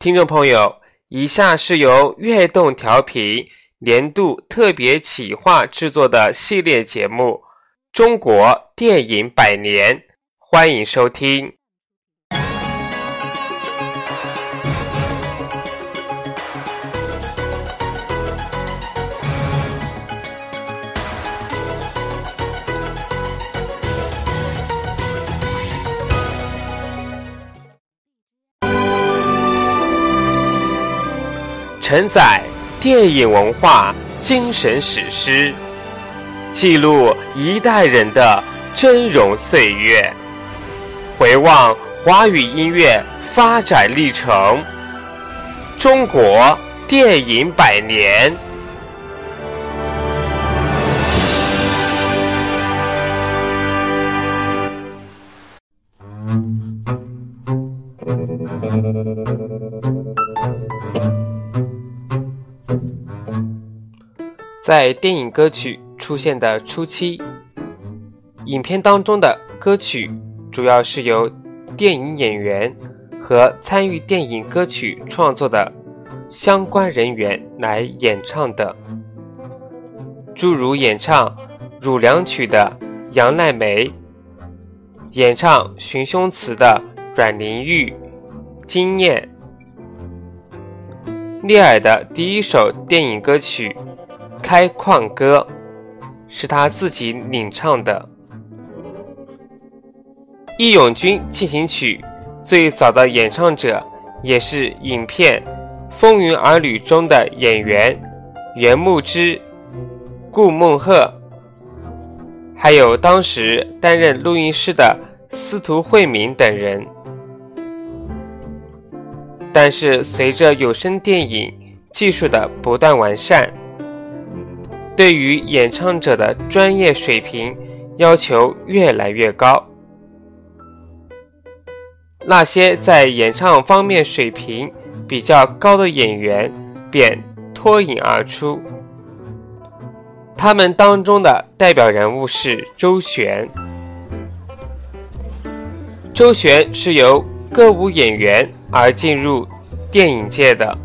听众朋友，以下是由悦动调频年度特别企划制作的系列节目《中国电影百年》，欢迎收听。承载电影文化精神史诗，记录一代人的峥嵘岁月，回望华语音乐发展历程，中国电影百年。在电影歌曲出现的初期，影片当中的歌曲主要是由电影演员和参与电影歌曲创作的相关人员来演唱的，诸如演唱《汝良曲》的杨奈梅，演唱《寻凶词》的阮玲玉、金燕，聂耳的第一首电影歌曲。开矿歌是他自己领唱的，《义勇军进行曲》最早的演唱者也是影片《风云儿女》中的演员袁牧之、顾孟鹤，还有当时担任录音师的司徒慧敏等人。但是随着有声电影技术的不断完善，对于演唱者的专业水平要求越来越高，那些在演唱方面水平比较高的演员便脱颖而出。他们当中的代表人物是周璇。周璇是由歌舞演员而进入电影界的，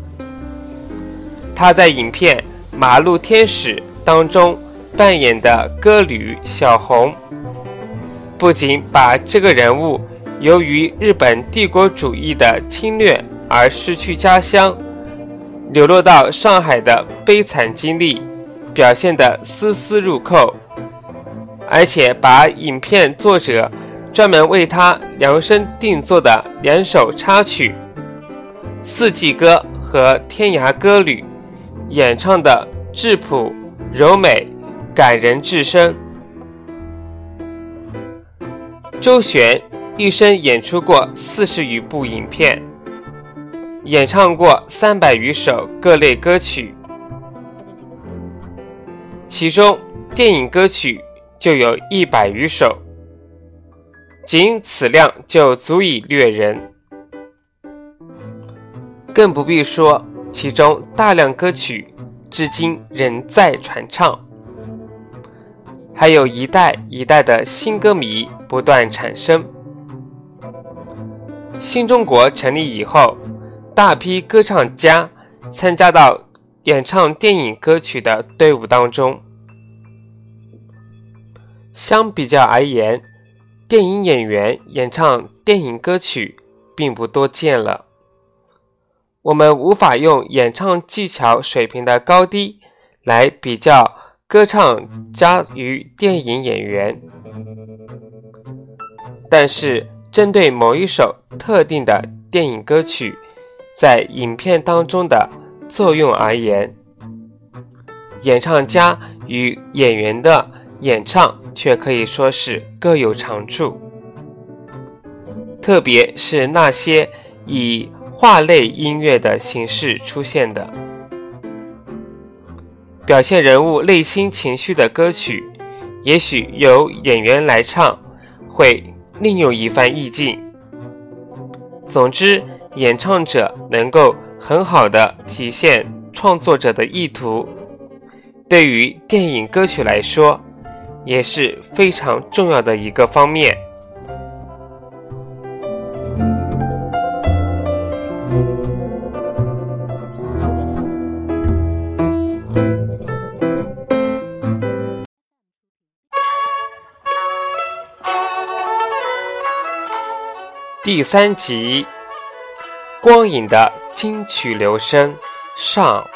他在影片《马路天使》。当中扮演的歌女小红，不仅把这个人物由于日本帝国主义的侵略而失去家乡，流落到上海的悲惨经历表现得丝丝入扣，而且把影片作者专门为他量身定做的两首插曲《四季歌》和《天涯歌女》演唱的质朴。柔美、感人至深。周璇一生演出过四十余部影片，演唱过三百余首各类歌曲，其中电影歌曲就有一百余首，仅此量就足以掠人，更不必说其中大量歌曲。至今仍在传唱，还有一代一代的新歌迷不断产生。新中国成立以后，大批歌唱家参加到演唱电影歌曲的队伍当中。相比较而言，电影演员演唱电影歌曲并不多见了。我们无法用演唱技巧水平的高低来比较歌唱家与电影演员，但是针对某一首特定的电影歌曲在影片当中的作用而言，演唱家与演员的演唱却可以说是各有长处。特别是那些以画类音乐的形式出现的，表现人物内心情绪的歌曲，也许由演员来唱，会另有一番意境。总之，演唱者能够很好的体现创作者的意图，对于电影歌曲来说，也是非常重要的一个方面。第三集，光影的金曲留声上。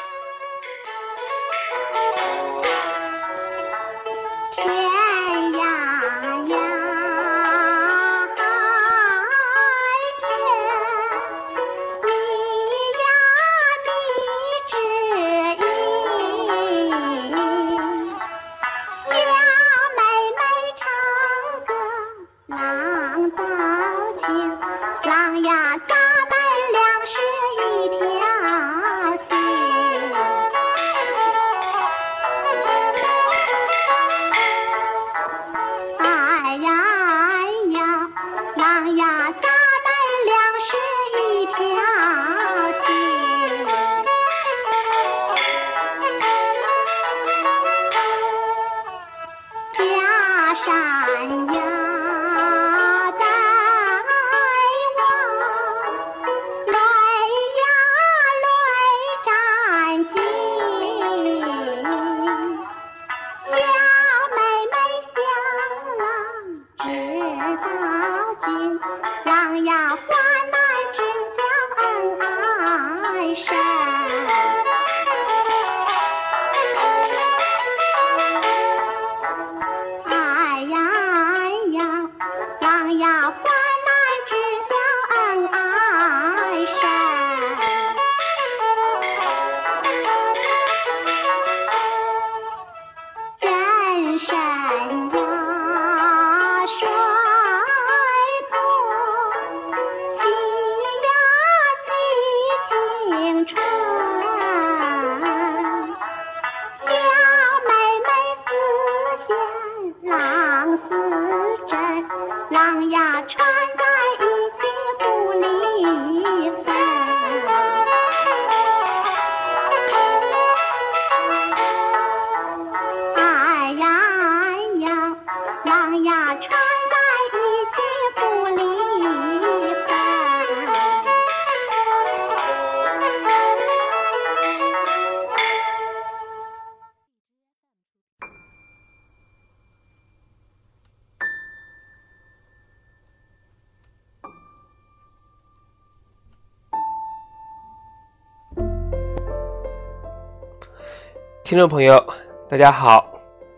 听众朋友，大家好，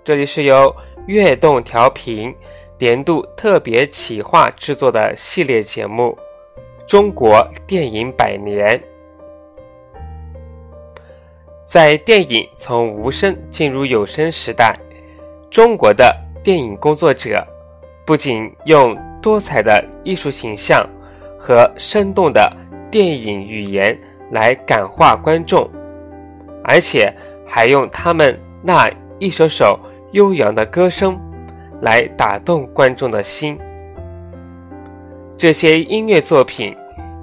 这里是由悦动调频年度特别企划制作的系列节目《中国电影百年》。在电影从无声进入有声时代，中国的电影工作者不仅用多彩的艺术形象和生动的电影语言来感化观众，而且。还用他们那一首首悠扬的歌声来打动观众的心。这些音乐作品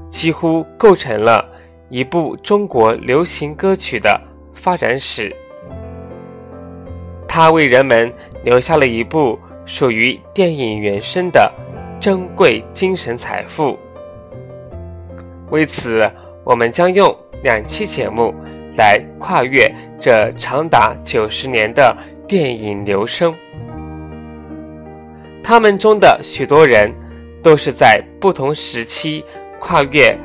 几乎构成了一部中国流行歌曲的发展史。它为人们留下了一部属于电影原声的珍贵精神财富。为此，我们将用两期节目。来跨越这长达九十年的电影流声，他们中的许多人都是在不同时期跨越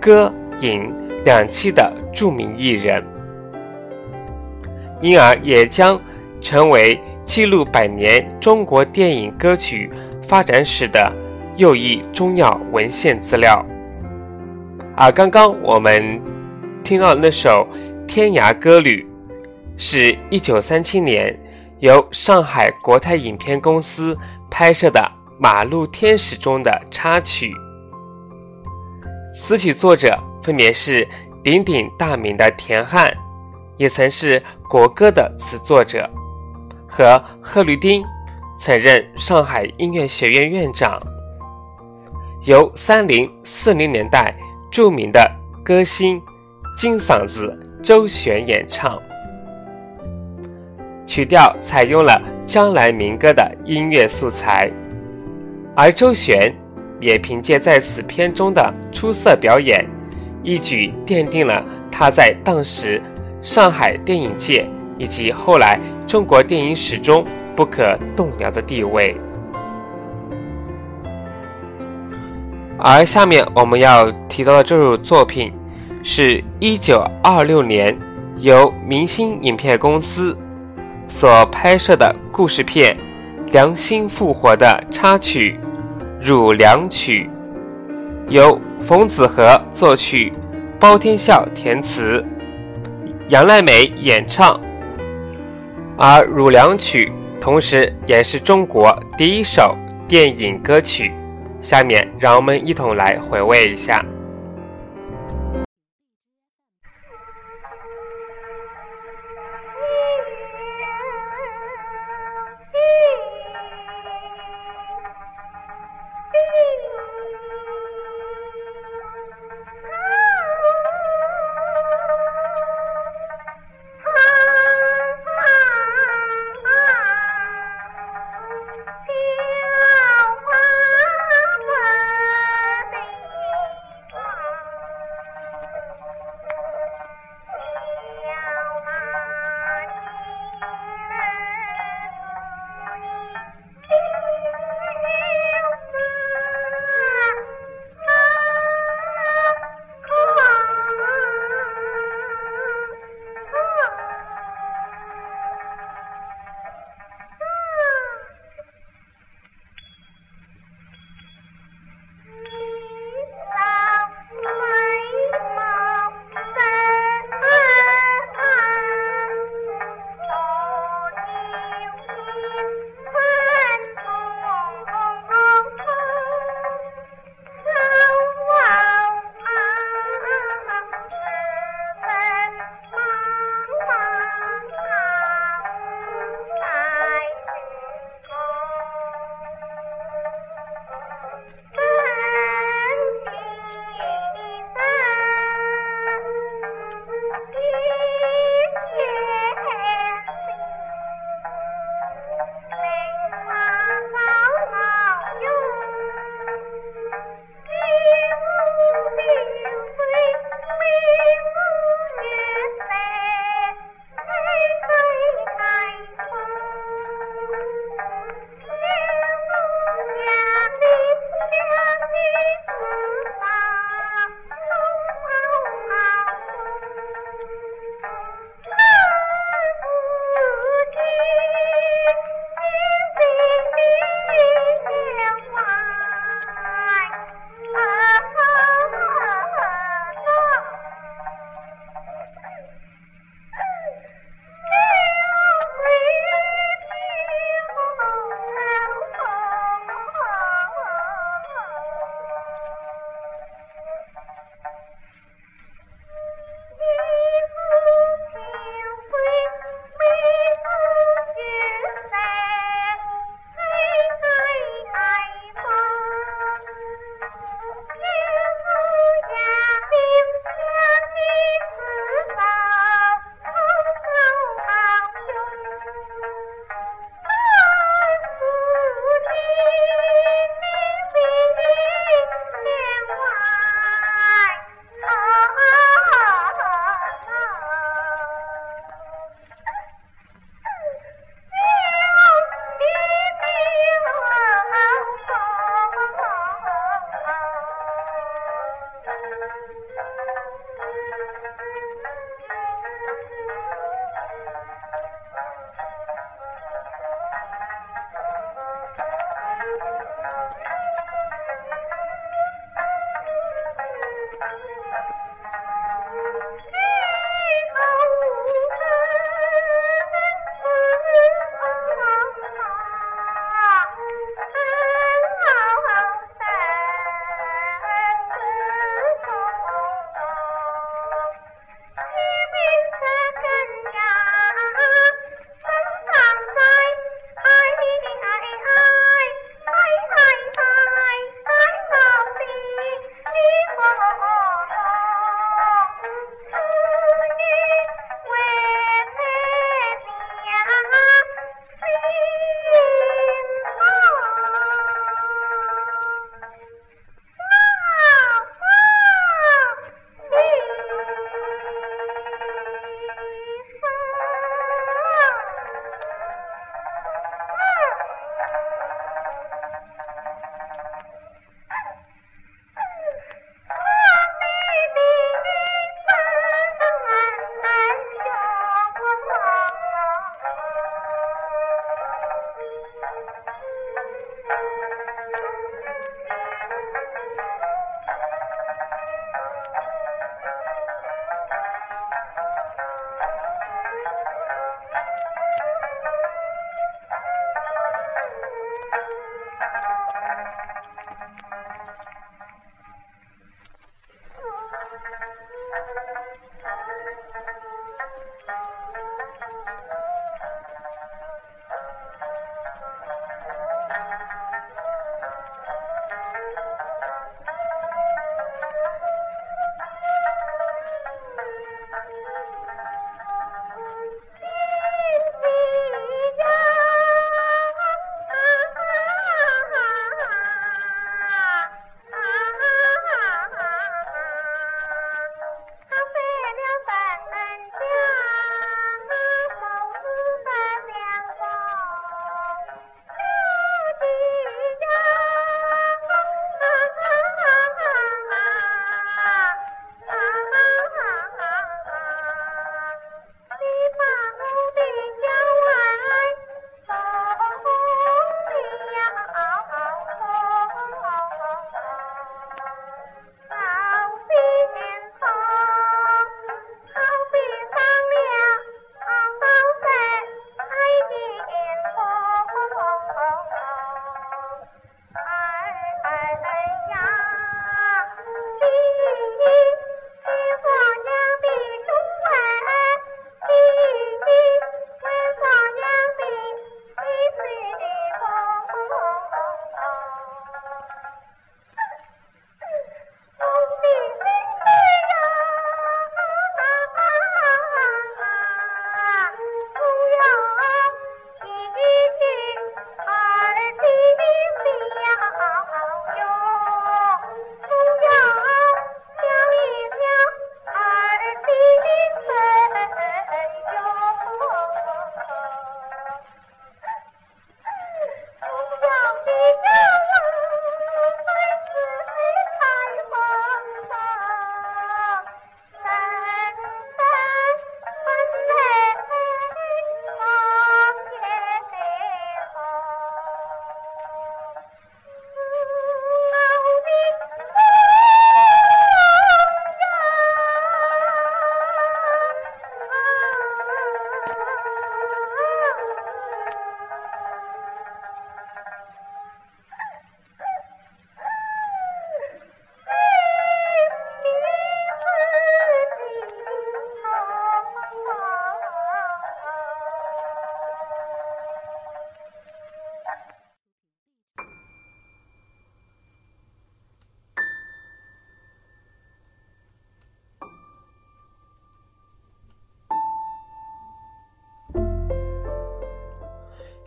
歌影两栖的著名艺人，因而也将成为记录百年中国电影歌曲发展史的又一重要文献资料。而刚刚我们听到那首。《天涯歌女》是一九三七年由上海国泰影片公司拍摄的《马路天使》中的插曲。词曲作者分别是鼎鼎大名的田汉，也曾是国歌的词作者，和贺绿汀，曾任上海音乐学院院长。由三零四零年代著名的歌星金嗓子周璇演唱，曲调采用了江南民歌的音乐素材，而周璇也凭借在此片中的出色表演，一举奠定了他在当时上海电影界以及后来中国电影史中不可动摇的地位。而下面我们要提到的这首作品，是一九二六年由明星影片公司所拍摄的故事片《良心复活》的插曲《汝良曲》，由冯子和作曲，包天笑填词，杨赖美演唱。而《汝良曲》同时也是中国第一首电影歌曲。下面，让我们一同来回味一下。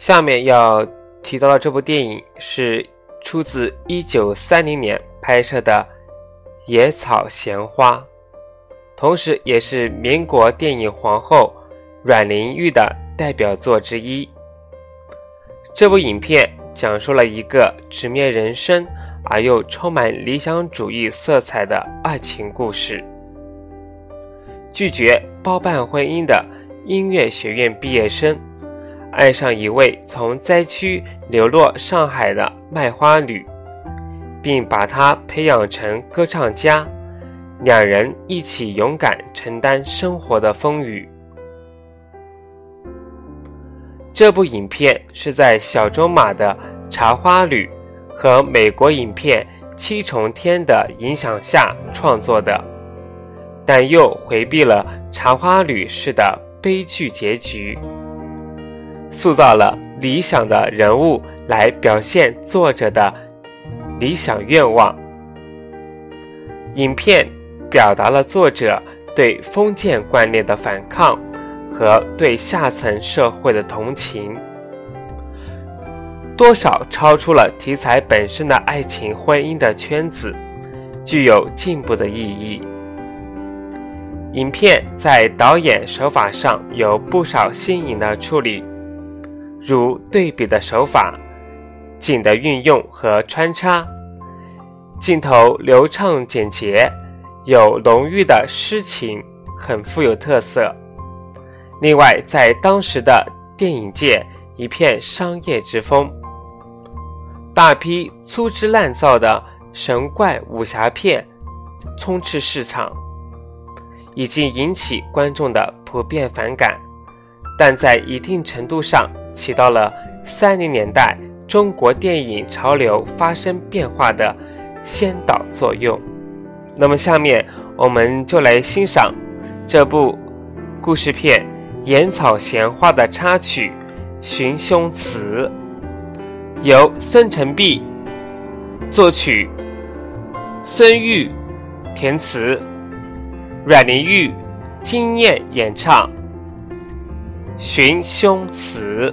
下面要提到的这部电影是出自1930年拍摄的《野草闲花》，同时也是民国电影皇后阮玲玉的代表作之一。这部影片讲述了一个直面人生而又充满理想主义色彩的爱情故事。拒绝包办婚姻的音乐学院毕业生。爱上一位从灾区流落上海的卖花女，并把她培养成歌唱家，两人一起勇敢承担生活的风雨。这部影片是在小仲马的《茶花女》和美国影片《七重天》的影响下创作的，但又回避了茶花女式的悲剧结局。塑造了理想的人物来表现作者的理想愿望。影片表达了作者对封建观念的反抗和对下层社会的同情，多少超出了题材本身的爱情婚姻的圈子，具有进步的意义。影片在导演手法上有不少新颖的处理。如对比的手法、景的运用和穿插，镜头流畅简洁，有浓郁的诗情，很富有特色。另外，在当时的电影界一片商业之风，大批粗制滥造的神怪武侠片充斥市场，已经引起观众的普遍反感，但在一定程度上。起到了三零年代中国电影潮流发生变化的先导作用。那么，下面我们就来欣赏这部故事片《野草闲花》的插曲《寻凶词》，由孙成璧作曲，孙玉填词，阮玲玉惊艳演唱。寻凶词。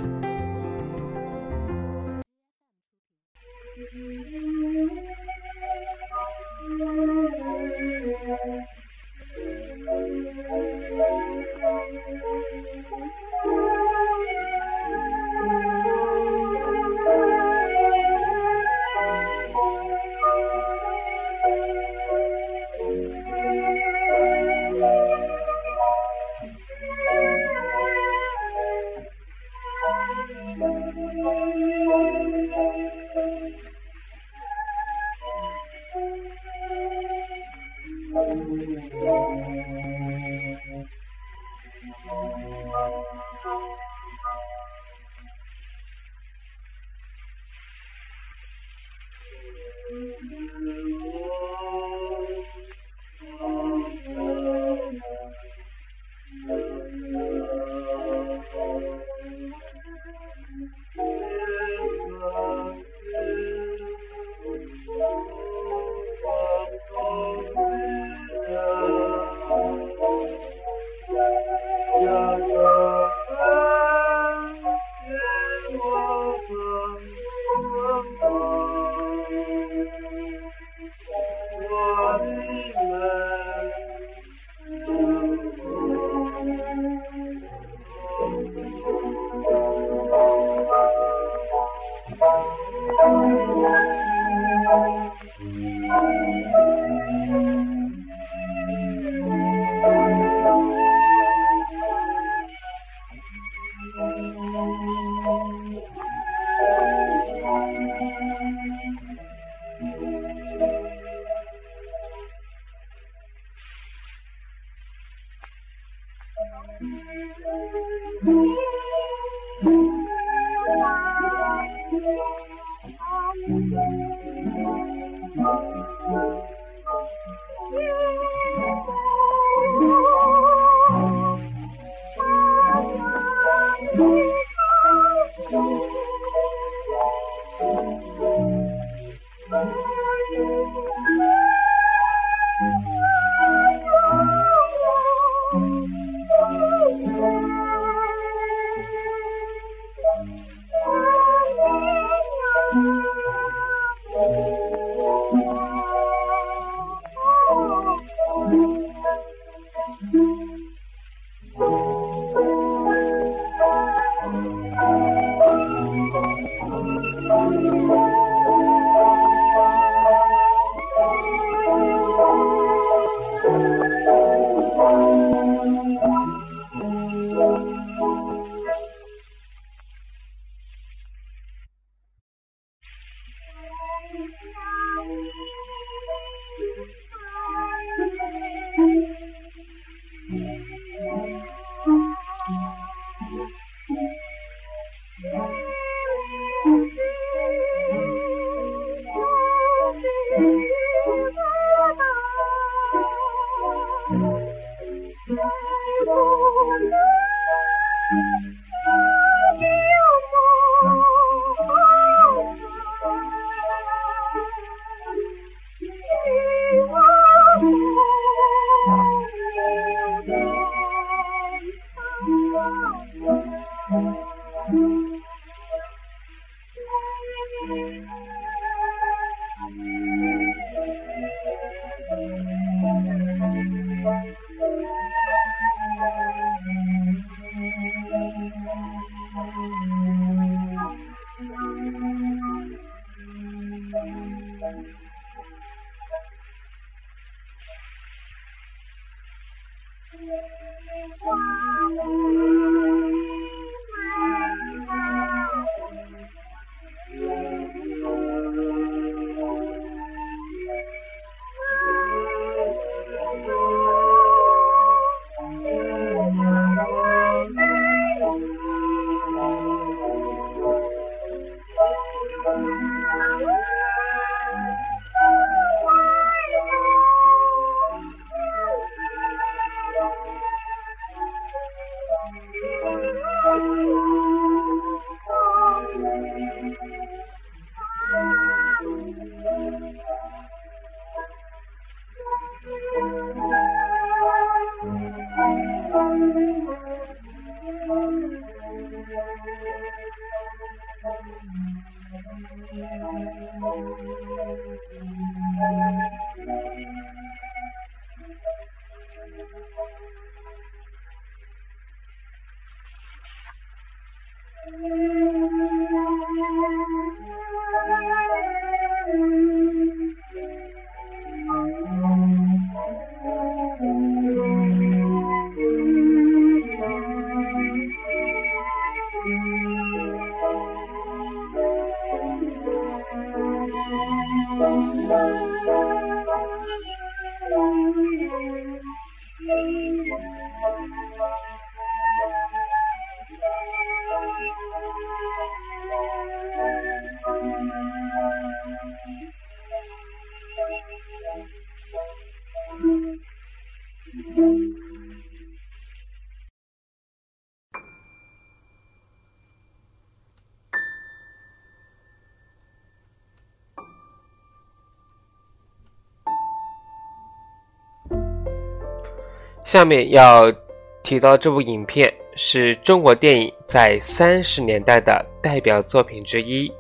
下面要提到这部影片是中国电影在三十年代的代表作品之一，《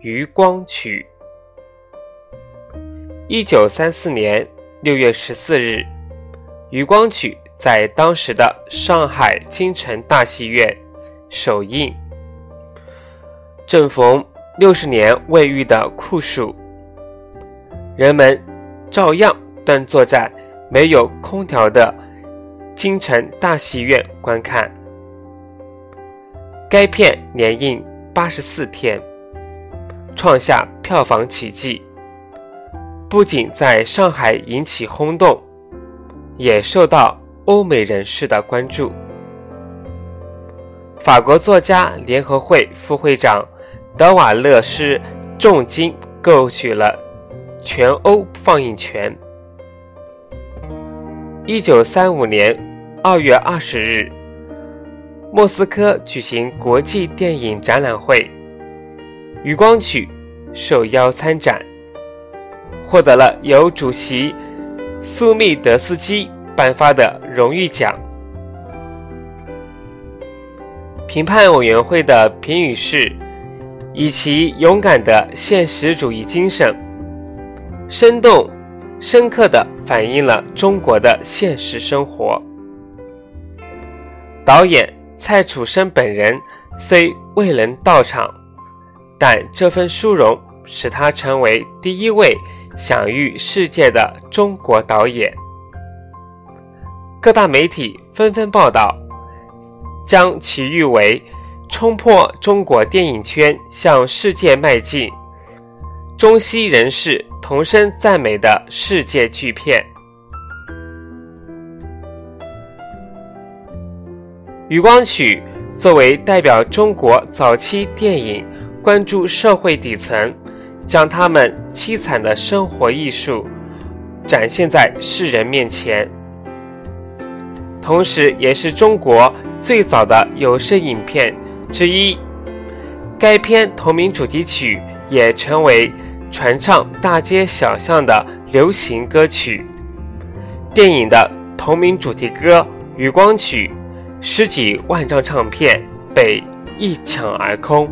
渔光曲》。一九三四年六月十四日，《渔光曲》在当时的上海京城大戏院首映。正逢六十年未遇的酷暑，人们照样端坐在没有空调的。京城大戏院观看该片，连映八十四天，创下票房奇迹。不仅在上海引起轰动，也受到欧美人士的关注。法国作家联合会副会长德瓦勒斯重金购取了全欧放映权。一九三五年二月二十日，莫斯科举行国际电影展览会，《余光曲》受邀参展，获得了由主席苏密德斯基颁发的荣誉奖。评判委员会的评语是：以其勇敢的现实主义精神，生动。深刻地反映了中国的现实生活。导演蔡楚生本人虽未能到场，但这份殊荣使他成为第一位享誉世界的中国导演。各大媒体纷纷报道，将其誉为冲破中国电影圈向世界迈进。中西人士。同声赞美的世界巨片，《渔光曲》作为代表中国早期电影关注社会底层，将他们凄惨的生活艺术展现在世人面前。同时，也是中国最早的有声影片之一。该片同名主题曲也成为传唱大街小巷的流行歌曲。电影的同名主题歌《余光曲》，十几万张唱片被一抢而空。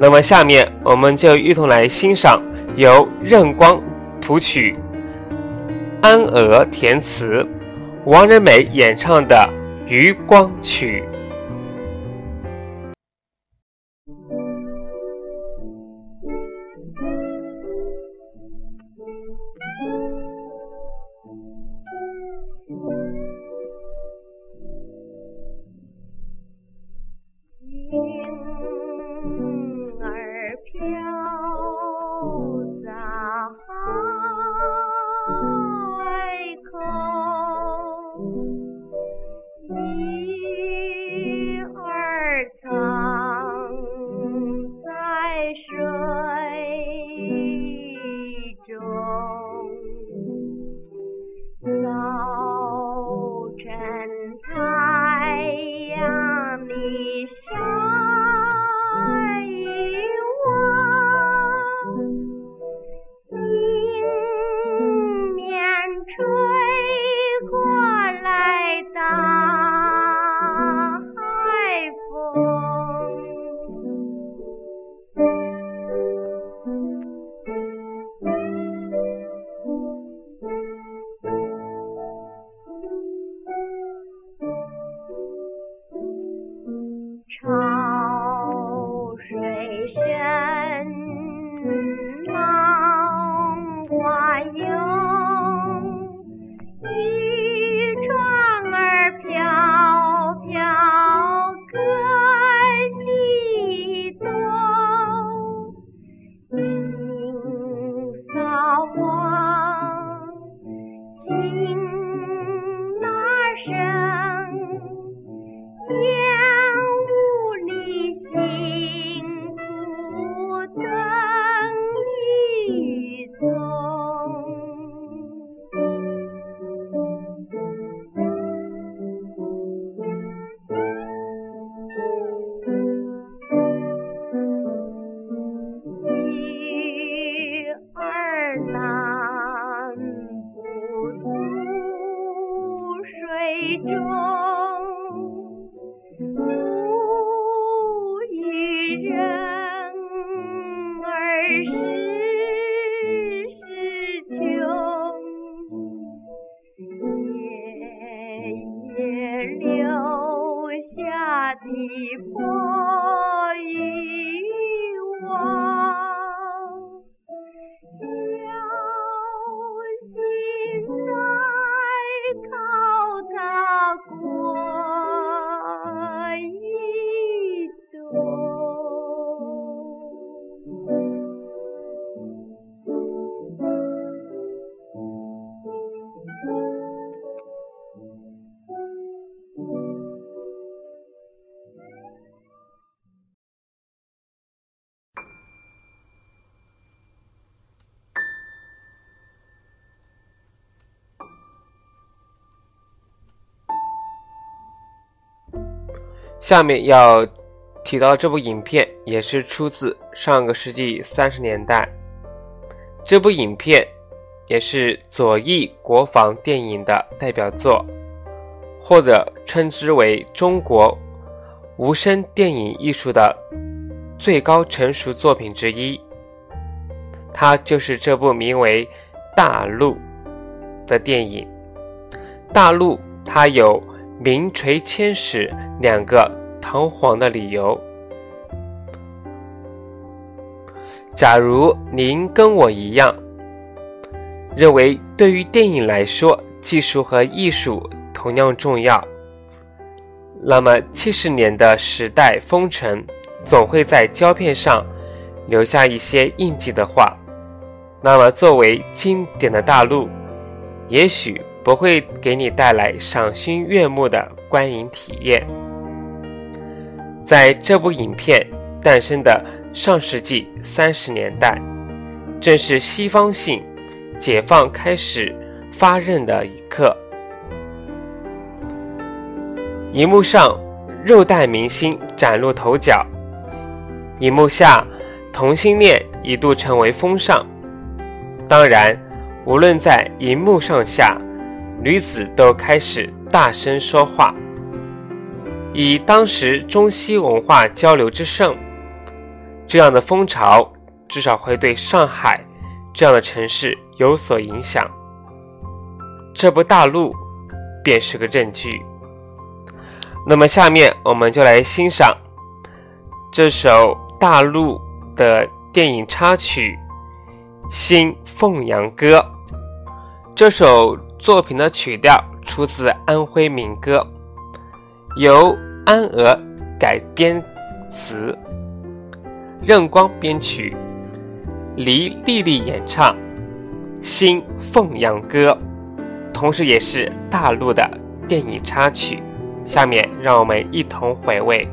那么，下面我们就一同来欣赏由任光谱曲、安娥填词、王仁美演唱的《余光曲》。下面要提到这部影片，也是出自上个世纪三十年代。这部影片也是左翼国防电影的代表作，或者称之为中国无声电影艺术的最高成熟作品之一。它就是这部名为《大陆》的电影。《大陆》它有名垂千史。两个堂皇的理由。假如您跟我一样，认为对于电影来说，技术和艺术同样重要，那么七十年的时代风尘总会在胶片上留下一些印记的话，那么作为经典的大陆，也许不会给你带来赏心悦目的观影体验。在这部影片诞生的上世纪三十年代，正是西方性解放开始发轫的一刻。荧幕上肉蛋明星崭露头角，荧幕下同性恋一度成为风尚。当然，无论在荧幕上下，女子都开始大声说话。以当时中西文化交流之盛。这样的风潮至少会对上海这样的城市有所影响，这部大陆便是个证据。那么，下面我们就来欣赏这首大陆的电影插曲《新凤阳歌》。这首作品的曲调出自安徽民歌，由安娥改编词。任光编曲，黎丽丽演唱《新凤阳歌》，同时也是大陆的电影插曲。下面让我们一同回味。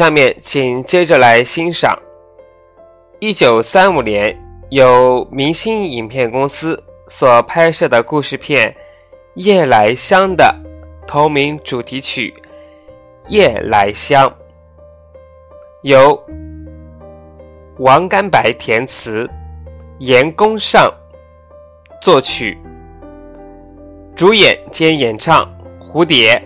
下面，请接着来欣赏一九三五年由明星影片公司所拍摄的故事片《夜来香》的同名主题曲《夜来香》，由王甘白填词，严公上作曲，主演兼演唱蝴蝶。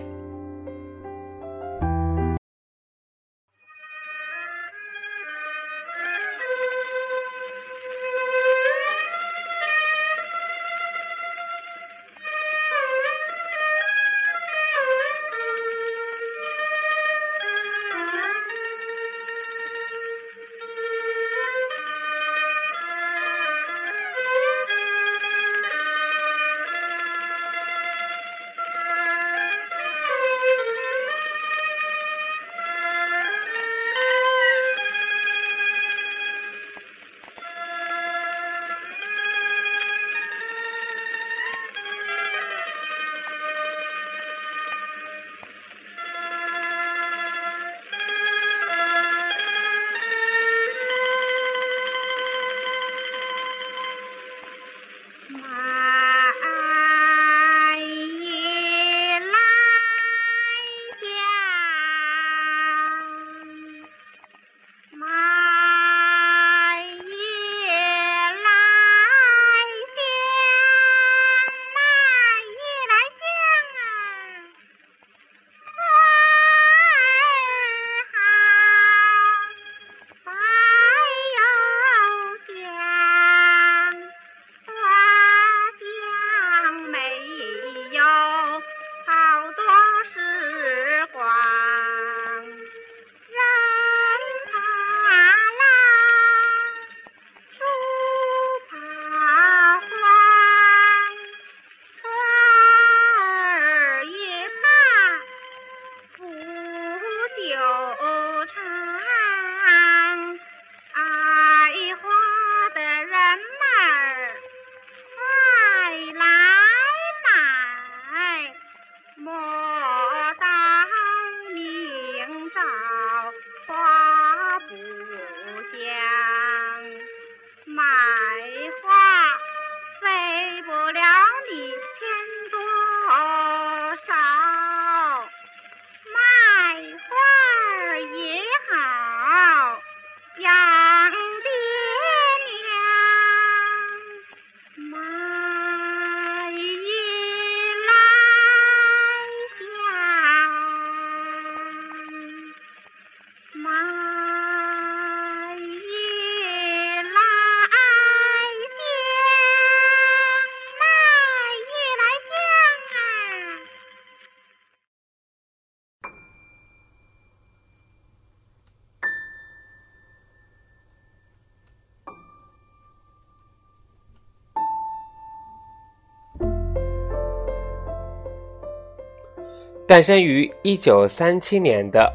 诞生于一九三七年的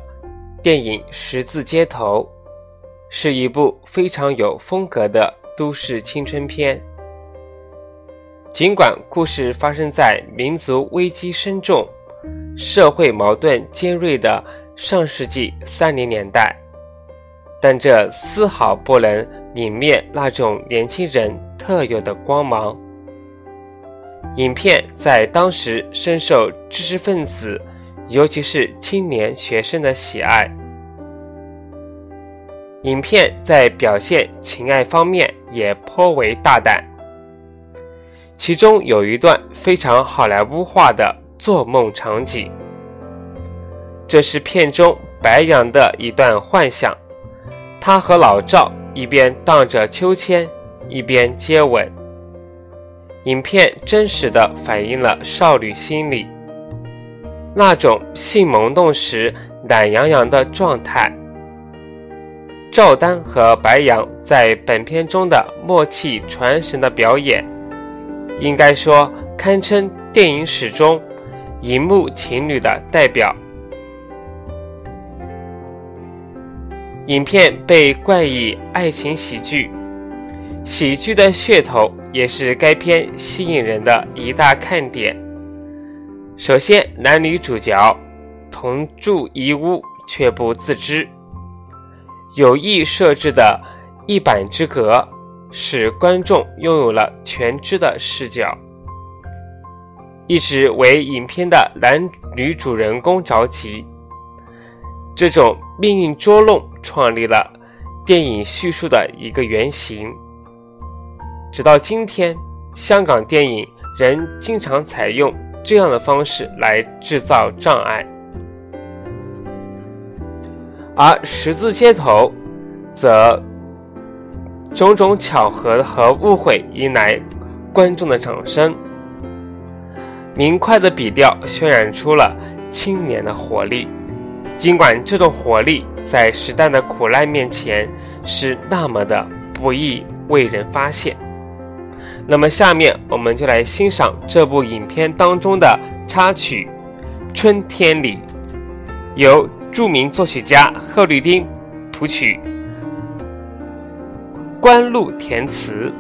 电影《十字街头》，是一部非常有风格的都市青春片。尽管故事发生在民族危机深重、社会矛盾尖锐的上世纪三零年代，但这丝毫不能泯灭那种年轻人特有的光芒。影片在当时深受知识分子，尤其是青年学生的喜爱。影片在表现情爱方面也颇为大胆，其中有一段非常好莱坞化的做梦场景，这是片中白杨的一段幻想，他和老赵一边荡着秋千，一边接吻。影片真实的反映了少女心理那种性萌动时懒洋洋的状态。赵丹和白杨在本片中的默契传神的表演，应该说堪称电影史中荧幕情侣的代表。影片被冠以爱情喜剧，喜剧的噱头。也是该片吸引人的一大看点。首先，男女主角同住一屋却不自知，有意设置的一板之隔，使观众拥有了全知的视角。一直为影片的男女主人公着急。这种命运捉弄创立了电影叙述的一个原型。直到今天，香港电影仍经常采用这样的方式来制造障碍，而《十字街头》则种种巧合和误会迎来观众的掌声。明快的笔调渲染出了青年的活力，尽管这种活力在时代的苦难面前是那么的不易为人发现。那么，下面我们就来欣赏这部影片当中的插曲《春天里》，由著名作曲家贺绿汀谱曲，关露填词，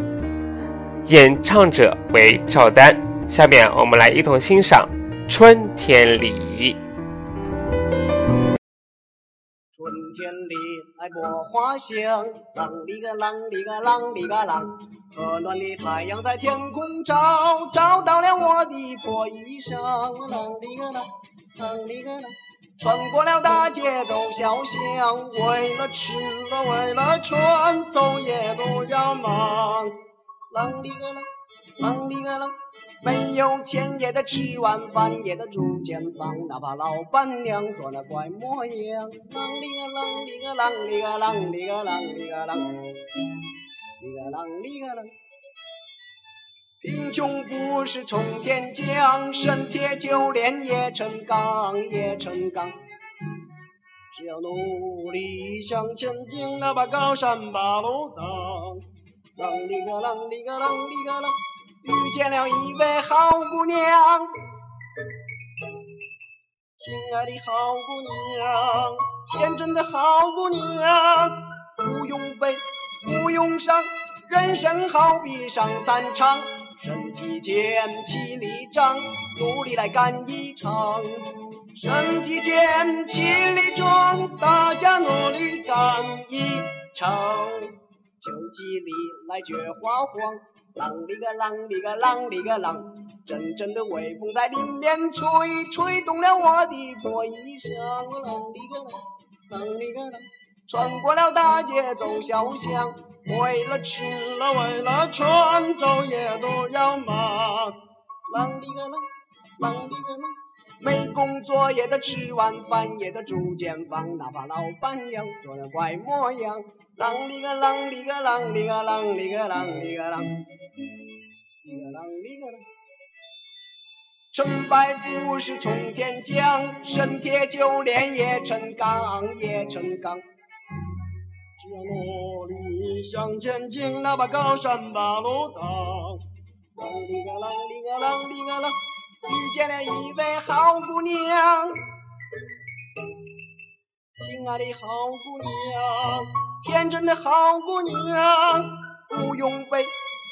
演唱者为赵丹。下面我们来一同欣赏《春天里》。春天里，爱百花香，啷里个啷里个啷里个啷，和暖的太阳在天空照，照到了我的破衣裳。啷哩个啷，啷哩个啷，穿过了大街走小巷，为了吃了为了穿，走也都要忙。啷哩个啷，啷哩个啷。没有钱也得吃晚饭，也得住间房，哪怕老板娘做那怪模样。啷哩个啷啷哩个啷哩个啷哩个啷，里个啷里个啷。贫穷不是从天降，身铁就炼也成钢，也成钢。只要努力向前进，哪怕高山把路挡。啷里个啷里个啷里个啷。遇见了一位好姑娘，亲爱的好姑娘，天真的好姑娘，不用伤，人生好比上战场，身体健，气力壮，努力来干一场。身体健，气力壮，大家努力干一场。秋季里来菊花黄。啷里个啷里个啷里个啷，阵阵的微风在林面吹，吹动了我的破衣裳。啷里个啷，啷里个啷，穿过了大街走小巷，为了吃了为了穿，昼夜都要忙。啷里个啷，啷里个啷。没工作也得吃晚饭，也得住间房，哪怕老板娘做的怪模样。啷里个啷里个啷里个啷里个啷里个啷，里个啷里个啷。成败不是从天降，生铁就炼也成钢，也成钢。我努力向前进，哪怕高山把路挡。啷里个啷里个啷里个啷。遇见了一位好姑娘，亲爱的好姑娘，天真的好姑娘，不用悲，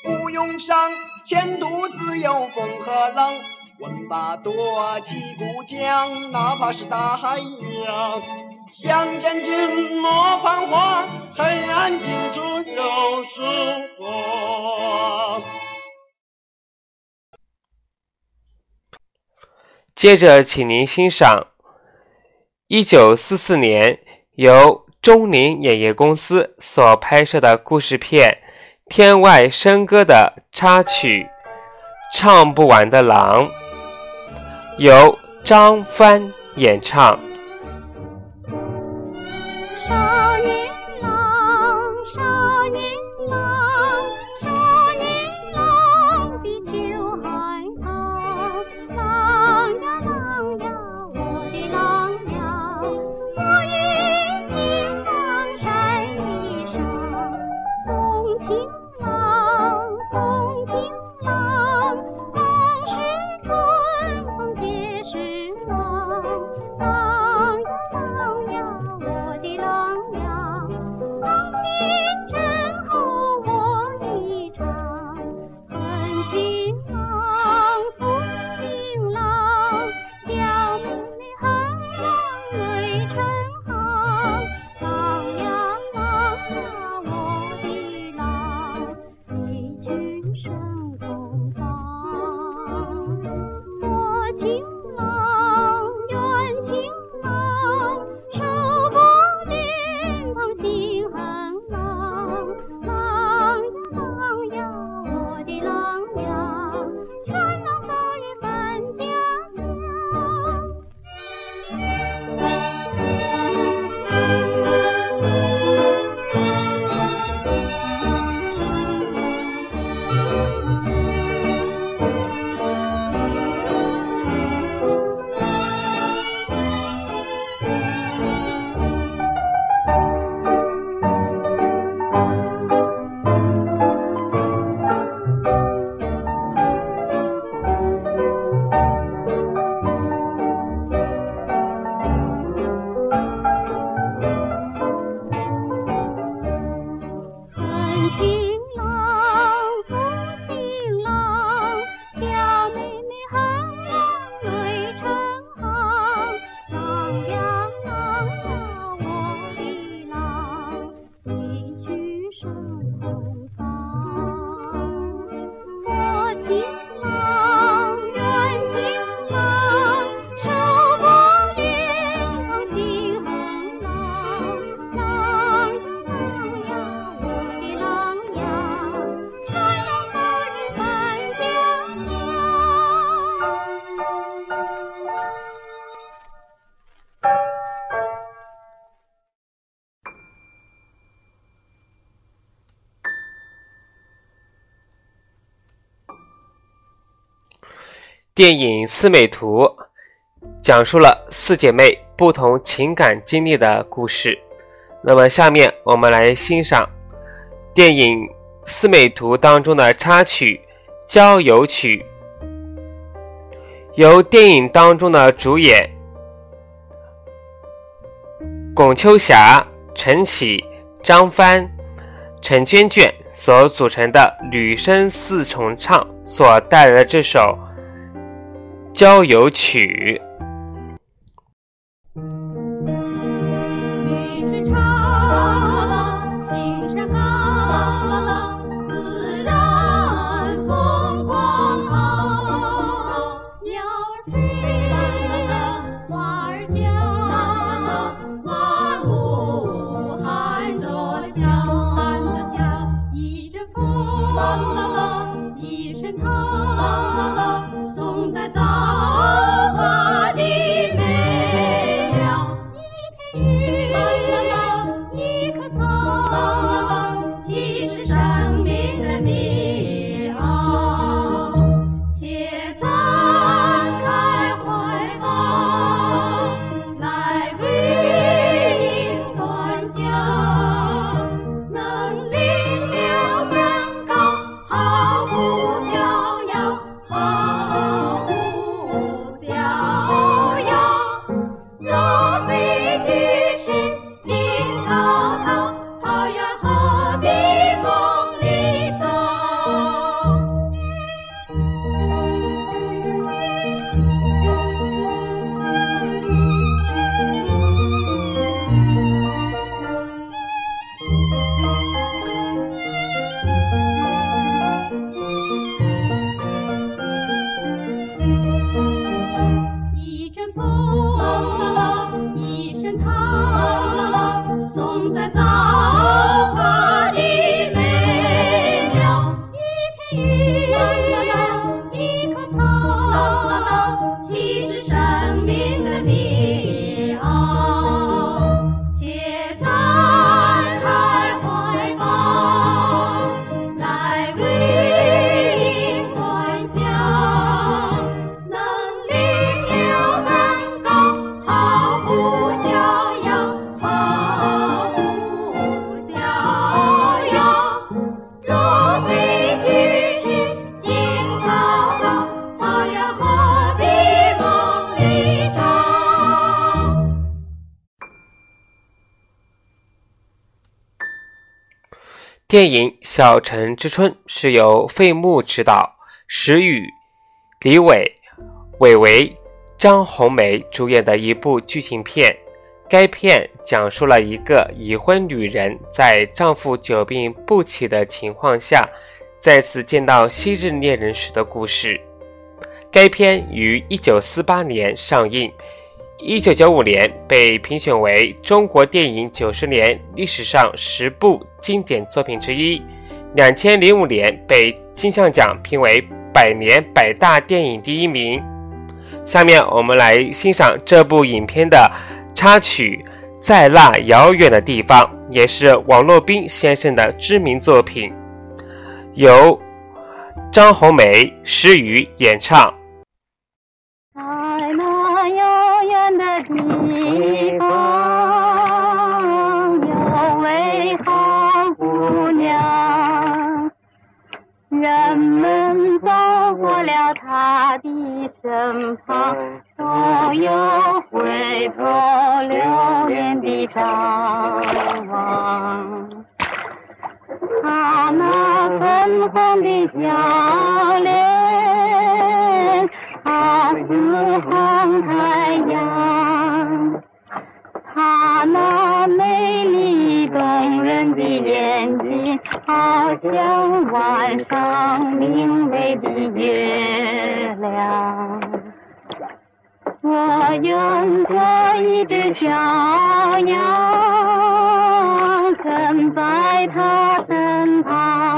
不用伤，前途自有风和浪。问吧，多起故乡，哪怕是大海洋，向前进，莫彷徨，黑暗尽处有曙光。接着，请您欣赏一九四四年由中林演业公司所拍摄的故事片《天外笙歌》的插曲《唱不完的狼》，由张帆演唱。电影《四美图》讲述了四姐妹不同情感经历的故事。那么，下面我们来欣赏电影《四美图》当中的插曲《郊游曲》，由电影当中的主演龚秋霞、陈启、张帆、陈娟娟所组成的女声四重唱所带来的这首。郊游曲。电影《小城之春》是由费穆执导，石宇、李伟、韦唯、张红梅主演的一部剧情片。该片讲述了一个已婚女人在丈夫久病不起的情况下，再次见到昔日恋人时的故事。该片于1948年上映。一九九五年被评选为中国电影九十年历史上十部经典作品之一。两千零五年被金像奖评为百年百大电影第一名。下面我们来欣赏这部影片的插曲《在那遥远的地方》，也是王洛宾先生的知名作品，由张红梅、施予演唱。地方有位好姑娘，人们走过了她的身旁，都有回头留恋的张望。她那粉红的笑脸，好似红太阳。她那美丽动人的眼睛，好像晚上明媚的月亮。我愿做一只小羊，跟在她身旁。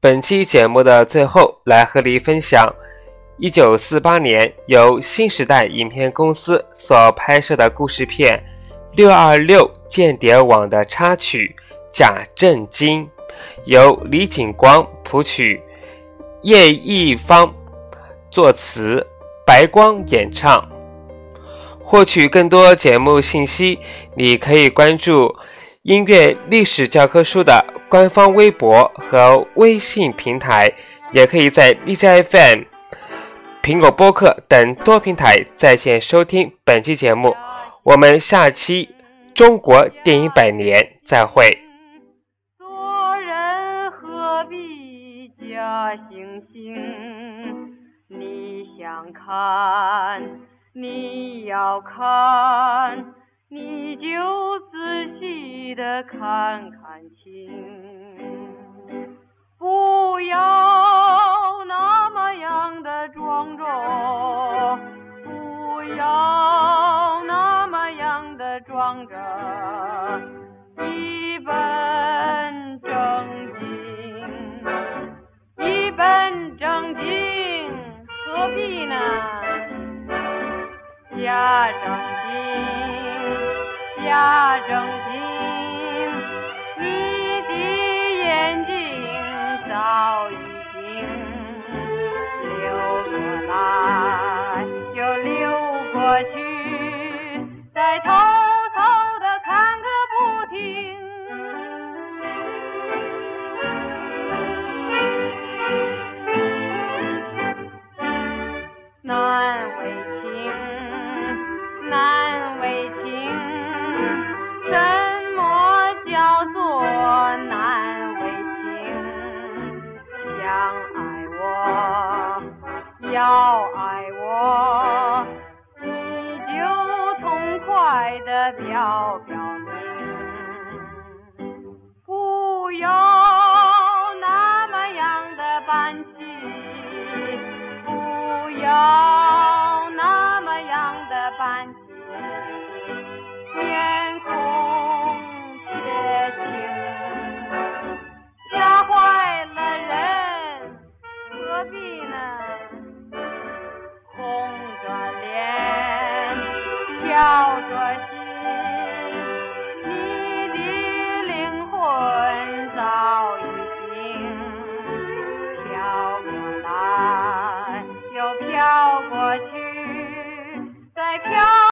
本期节目的最后，来和你分享一九四八年由新时代影片公司所拍摄的故事片《六二六间谍网》的插曲《假正经》，由李景光谱曲，叶一方作词，白光演唱。获取更多节目信息，你可以关注音乐历史教科书的。官方微博和微信平台，也可以在荔枝 FM、苹果播客等多平台在线收听本期节目。我们下期中国电影百年再会。星？你想看，你要看。你就仔细的看看清，